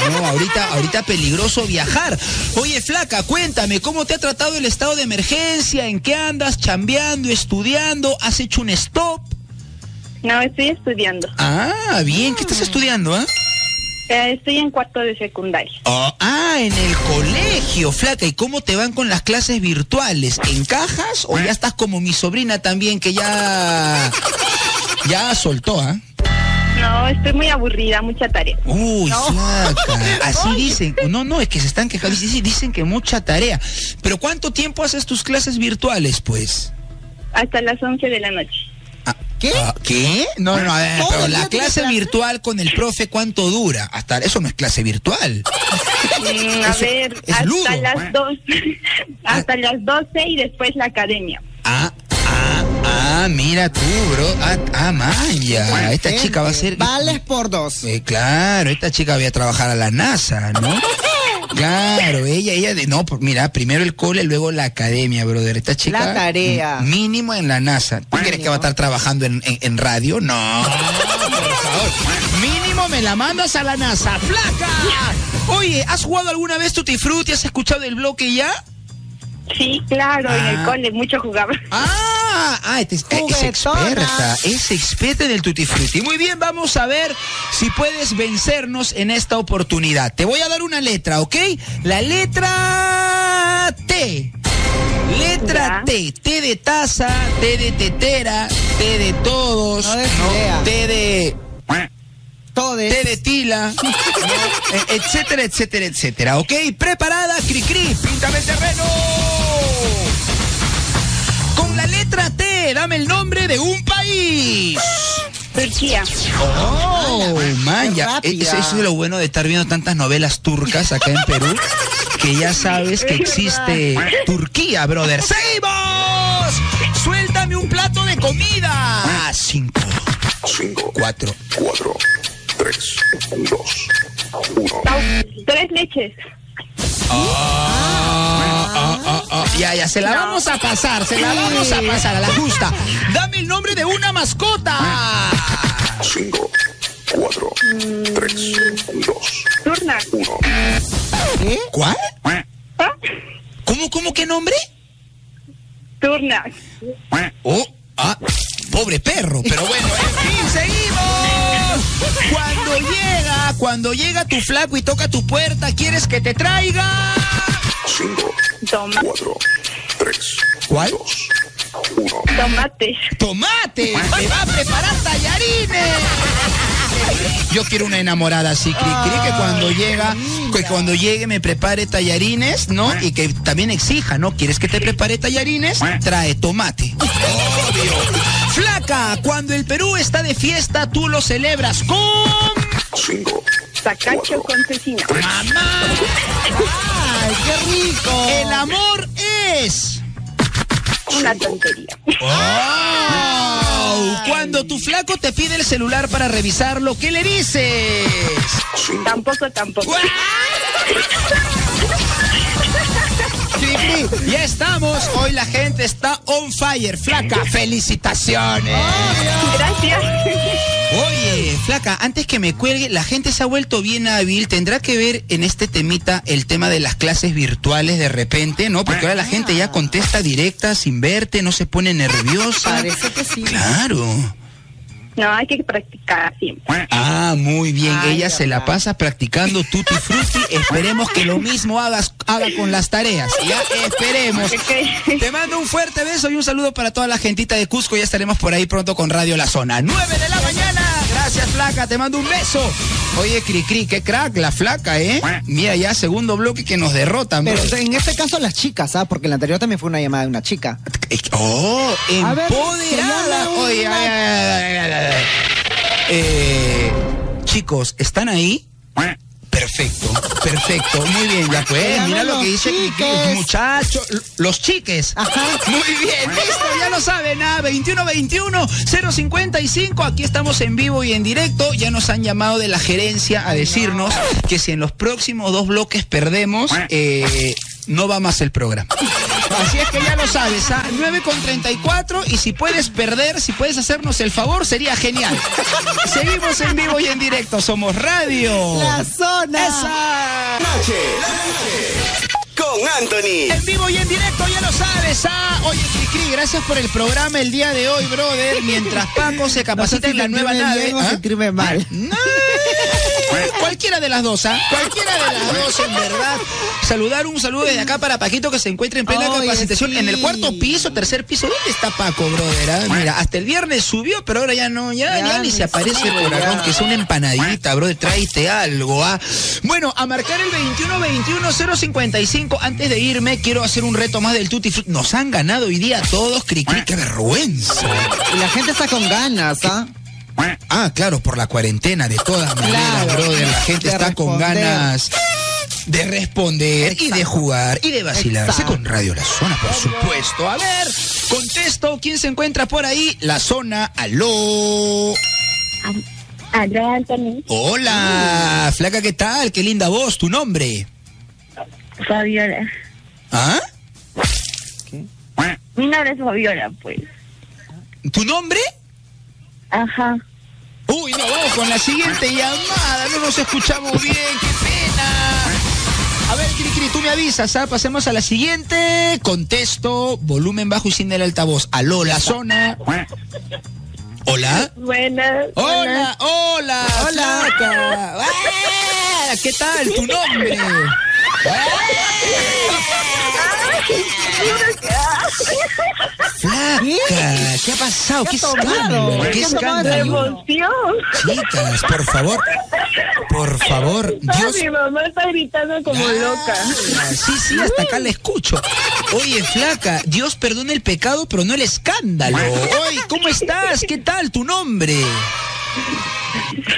bro, no, ahorita, ahorita peligroso viajar. Oye, flaca, cuéntame, ¿cómo te ha tratado el estado de emergencia? ¿En qué andas? ¿Chambeando? ¿Estudiando? ¿Has hecho un stop? No, estoy estudiando. Ah, bien, ¿qué estás estudiando, ah? Eh, estoy en cuarto de secundaria. Oh, ah, en el colegio, flaca. ¿Y cómo te van con las clases virtuales? ¿Encajas o ya estás como mi sobrina también que ya ya soltó, ah? No, estoy muy aburrida, mucha tarea. Uy, flaca. Así dicen. No, no, es que se están quejando. Dicen que mucha tarea. Pero ¿cuánto tiempo haces tus clases virtuales, pues? Hasta las 11 de la noche. Ah, ¿Qué? ah, ¿Qué? No, no, a ver, ¿Todo pero la clase clase? virtual con el profe, ¿cuánto dura? Hasta eso no es clase virtual. Mm, a ver, es hasta ludo. las 2. hasta las 12 y después la academia. Ah, ah, ah, mira tú, bro. Ah, ah manja. Esta Gente, chica va a ser. Vales por dos. Eh, claro, esta chica va a trabajar a la NASA, ¿no? Claro, ella, ella, de, no, por- mira, primero el cole, luego la academia, brother. Esta chica. La tarea. Mínimo en la NASA. ¿Tú crees que va a estar trabajando en, en- en radio? No. por favor. Mínimo me la mandas a la NASA. ¡Flaca! Oye, ¿has jugado alguna vez Tutti Frutti? ¿Has escuchado el bloque ya? Sí, claro, en Ah. el cole mucho jugaba. Ah, ah, este es, es experta, es experta en el Tutti Frutti. Muy bien, vamos a ver si puedes vencernos en esta oportunidad. Te voy a dar una letra, ¿ok? La letra T. Letra Ya. T. T de taza, T de tetera, T de todos, No. T de... Todo T de tila. Eh, etcétera, etcétera, etcétera. ¿Ok? Preparada, cri cri, píntame el terreno. Con la letra T, dame el nombre de un país. Turquía. Oh, man, qué ya. rápida. Eso, eso es lo bueno de estar viendo tantas novelas turcas acá en Perú, que ya sabes que existe Turquía, brother. ¡Seguimos! Suéltame un plato de comida. Cinco, Cinco, cuatro, cuatro, tres, dos, uno. Tres leches. Ah, ah, ah, ya, ya, se la vamos a pasar, se la vamos a pasar a la justa. Dame el nombre de una mascota. Cinco, cuatro, tres, dos, uno. ¿Eh? ¿Cuál? ¿Cómo, cómo, qué nombre? Turna. Oh ah, pobre perro, pero bueno, en fin, seguimos. Cuando llega, cuando llega tu flaco y toca tu puerta, ¿quieres que te traiga? 5, Toma. 4, 3, ¿Cuál? 2, 1. Tomate. ¡Tomate! ¡Me va a preparar tallarines! Yo quiero una enamorada así, Cri Cri, que cuando llega, que cuando llegue me prepare tallarines, ¿no? Y que también exija, ¿no? ¿Quieres que te prepare tallarines? Trae tomate. Obvio. Flaca, cuando el Perú está de fiesta, tú lo celebras con... 5, Sacacho con cecina. ¡Mamá! ¡Ay, qué rico! El amor es... Una tontería. ¡Oh! Cuando tu flaco te pide el celular para revisarlo, ¿qué le dices? 5, Tampoco, tampoco. Cri. Ya estamos. Hoy la gente está on fire. Flaca, felicitaciones. Gracias. Oye, flaca, antes que me cuelgue, la gente se ha vuelto bien hábil. Tendrá que ver en este temita el tema de las clases virtuales de repente, ¿no? Porque ahora la gente ya contesta directa, sin verte, no se pone nerviosa. Parece que sí. Claro. No, hay que practicar siempre. Ah, muy bien. Ay, Ella se la pasa practicando tutti frutti. Esperemos que lo mismo hagas, haga con las tareas. Ya esperemos. Te mando un fuerte beso y un saludo para toda la gentita de Cusco. Ya estaremos por ahí pronto con Radio La Zona. 9 de la mañana. Gracias, flaca. Te mando un beso. Oye, Cricri, qué crack la flaca, ¿eh? Mira, ya segundo bloque que nos derrotan. Pero bro. en este caso las chicas, ¿ah? Porque el anterior también fue una llamada de una chica. Oh, A ver, empoderada. Oye, Eh, chicos, ¿están ahí? Perfecto, perfecto, muy bien, ya pues, mira lo que dice muchachos, los chiques. Ajá. Muy bien, listo, ya lo saben, ah, 2121 055, aquí estamos en vivo y en directo, ya nos han llamado de la gerencia a decirnos que si en los próximos dos bloques perdemos, eh, no va más el programa. Así es que ya lo sabes, ¿ah? 9 con 34 y si puedes perder, si puedes hacernos el favor, sería genial. Seguimos en vivo y en directo, somos Radio. La zona. Esa. Noche. Con Anthony. En vivo y en directo, ya lo sabes, ¿ah? Oye, Cricri, gracias por el programa el día de hoy, brother. Mientras Paco se No sé capacita si en la nueva nave. bien ¿ah? se escribe mal. No. Cualquiera de las dos, ¿ah? Cualquiera de las dos, en verdad. Saludar un saludo desde acá para Paquito que se encuentra en plena Oye, capacitación sí. en el cuarto piso, tercer piso. ¿Dónde está Paco, brother? ah? Mira, hasta el viernes subió, pero ahora ya no, ya, Ya ya ni se aparece sube, por acá, aunque sea una empanadita, brother. Tráete algo, ¿ah? Bueno, a marcar el 21-21-055. Antes de irme, quiero hacer un reto más del Tutti Frutti. Nos han ganado hoy día todos, Cricri, qué vergüenza. Y la gente está con ganas, ¿ah? Ah, claro, por la cuarentena, de todas maneras, Claro. brother. La gente está con ganas de responder y de jugar y de vacilarse Exacto. con Radio La Zona, por supuesto. A ver, contesto, ¿quién se encuentra por ahí? La Zona, aló. Aló, Anthony. Hola, flaca, ¿qué tal? Qué linda voz, tu nombre. Fabiola. ¿Ah? Mi nombre es Fabiola, pues. ¿Tu nombre? Ajá. Uy, no, vamos con la siguiente llamada. No nos escuchamos bien, qué pena. A ver, Cri Cri, tú me avisas, ¿ah? Pasemos a la siguiente. Contesto, volumen bajo y sin el altavoz. Aló, la zona. Hola. Buenas. Hola, hola, Hola. flaca. Ah, ¿Qué tal? ¿Tu nombre? Flaca, ¿qué ha pasado? ¿Qué escándalo? ¿Qué escándalo? emoción. Chicas, por favor, por favor, Dios. Mi mamá está gritando como loca. Ah, Sí, sí, hasta acá la escucho. Oye, flaca, Dios perdona el pecado, pero no el escándalo. Oye, ¿cómo estás? ¿Qué tal tu nombre?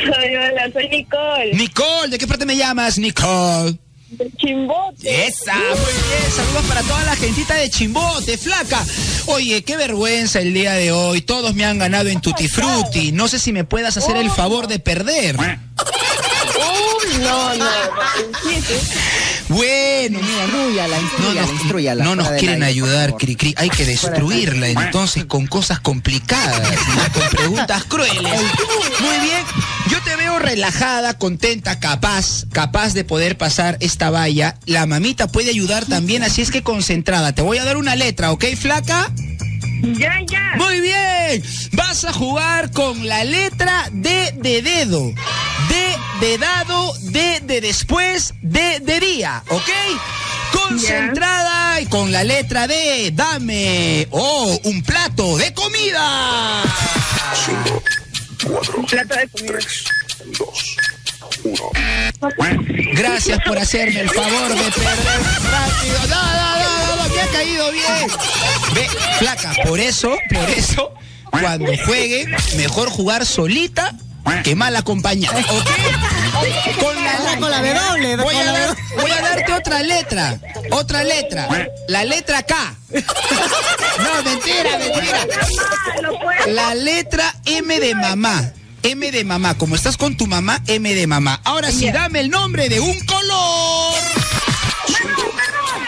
Hola, soy Nicole. Nicole, ¿de qué parte me llamas, Nicole? De Chimbote. Esa, muy bien, saludos para toda la gentita de Chimbote, flaca. Oye, qué vergüenza el día de hoy, todos me han ganado en Tutti Frutti. No sé si me puedas hacer el favor de perder. Uy, no, no. Bueno, mira, no, Instruyala, instruyala, no, instruyala. no nos quieren ayudar, favor. Cri Cri. Hay que destruirla entonces con cosas complicadas, ¿no? con preguntas crueles. Muy bien, yo te veo relajada, contenta, capaz, capaz de poder pasar esta valla. La mamita puede ayudar también, así es que concentrada. Te voy a dar una letra, ¿ok, flaca? Ya, ya. Muy bien. Vas a jugar con la letra D de dedo. D de dado, D de después, D de día. ¿Ok? Concentrada y con la letra D, dame, oh, un plato de comida. 5, 4, Plato de comida. 3, 2, 1. Gracias por hacerme el favor de perder rápido. No, no, no, no, no, me ha caído bien. Ve, flaca, por eso, por eso, cuando juegue, mejor jugar solita que mal acompañada. ¿Ok? Con la, Ah, con la W, Voy a, dar- voy a darte otra letra. Otra letra. La letra K. No, mentira, mentira. Pues. La letra M de mamá. M de mamá. Como estás con tu mamá, M de mamá. Ahora sí, dame el nombre de un color.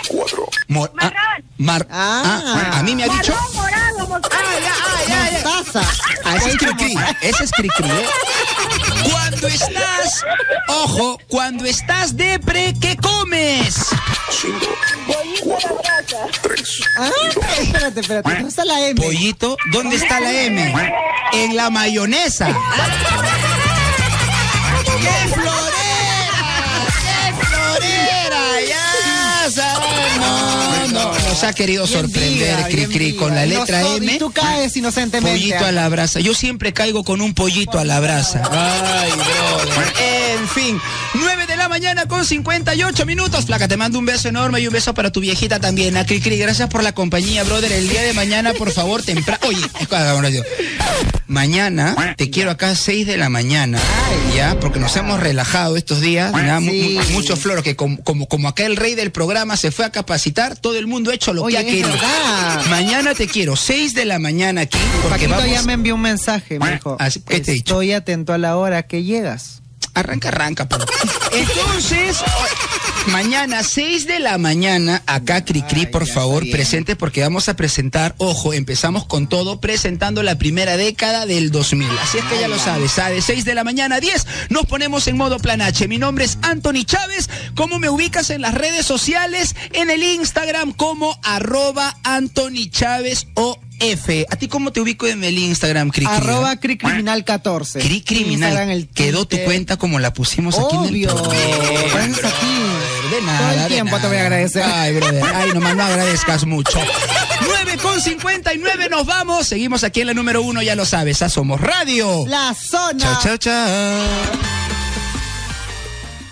4, Mor- ah, mar- Ah. ah, a mí me ha dicho. Marrón, mostaza. Ah, ya, ah, ya, ya. Mostaza. Ah, ese es cri-cri. Ese es cri-cri, ¿eh? Cuando estás, ojo, cuando estás depre, ¿qué comes? 5, 3, Ah, espérate, espérate. ¿Dónde está la M? Pollito, ¿dónde está la M? En la mayonesa. ¡Qué florera! Nos ha querido Bien sorprender, viva, Cri bien Cri, con la letra nos- M. Y tú caes inocentemente. Pollito a la brasa. Yo siempre caigo con un pollito a la brasa. Ay, brother. En fin, 9 de la mañana con 58 minutos. Flaca, te mando un beso enorme y un beso para tu viejita también. A Cricri, gracias por la compañía, brother. El día de mañana, por favor, temprano. Oye. Mañana te quiero acá a 6 de la mañana. Ya, porque nos hemos relajado estos días. Sí. mu- mucho floro, que como, como, como acá el rey del programa se fue a capacitar, todo el mundo ha hecho lo Oye, que ha querido. Mañana te quiero, 6 de la mañana aquí, porque Paquito vamos... ya me envió un mensaje, me dijo. Sí, ¿qué te he dicho? Estoy atento a la hora que llegas. Arranca, arranca, por Entonces, o- mañana, 6 de la mañana, acá Cricri, Ay, por favor, presente, porque vamos a presentar, ojo, empezamos con todo, presentando la primera década del 2000. Así es que ya lo sabes, ¿sabes? De 6 de la mañana a 10, nos ponemos en modo plan H. Mi nombre es Anthony Chávez. ¿Cómo me ubicas en las redes sociales? En el Instagram como arroba Anthony Chávez OF. ¿A ti cómo te ubico en el Instagram, Cricri? Arroba cricriminal 14. Cri criminal. El Quedó tu cuenta como la pusimos aquí en el Obvio. Gracias a ti. De nada. Todo el de tiempo te voy a agradecer. Ay, brother. Ay, nomás no agradezcas mucho. 9 con 59 nos vamos. Seguimos aquí en la número uno, ya lo sabes. Somos Radio. La zona. Chao, chao, chao.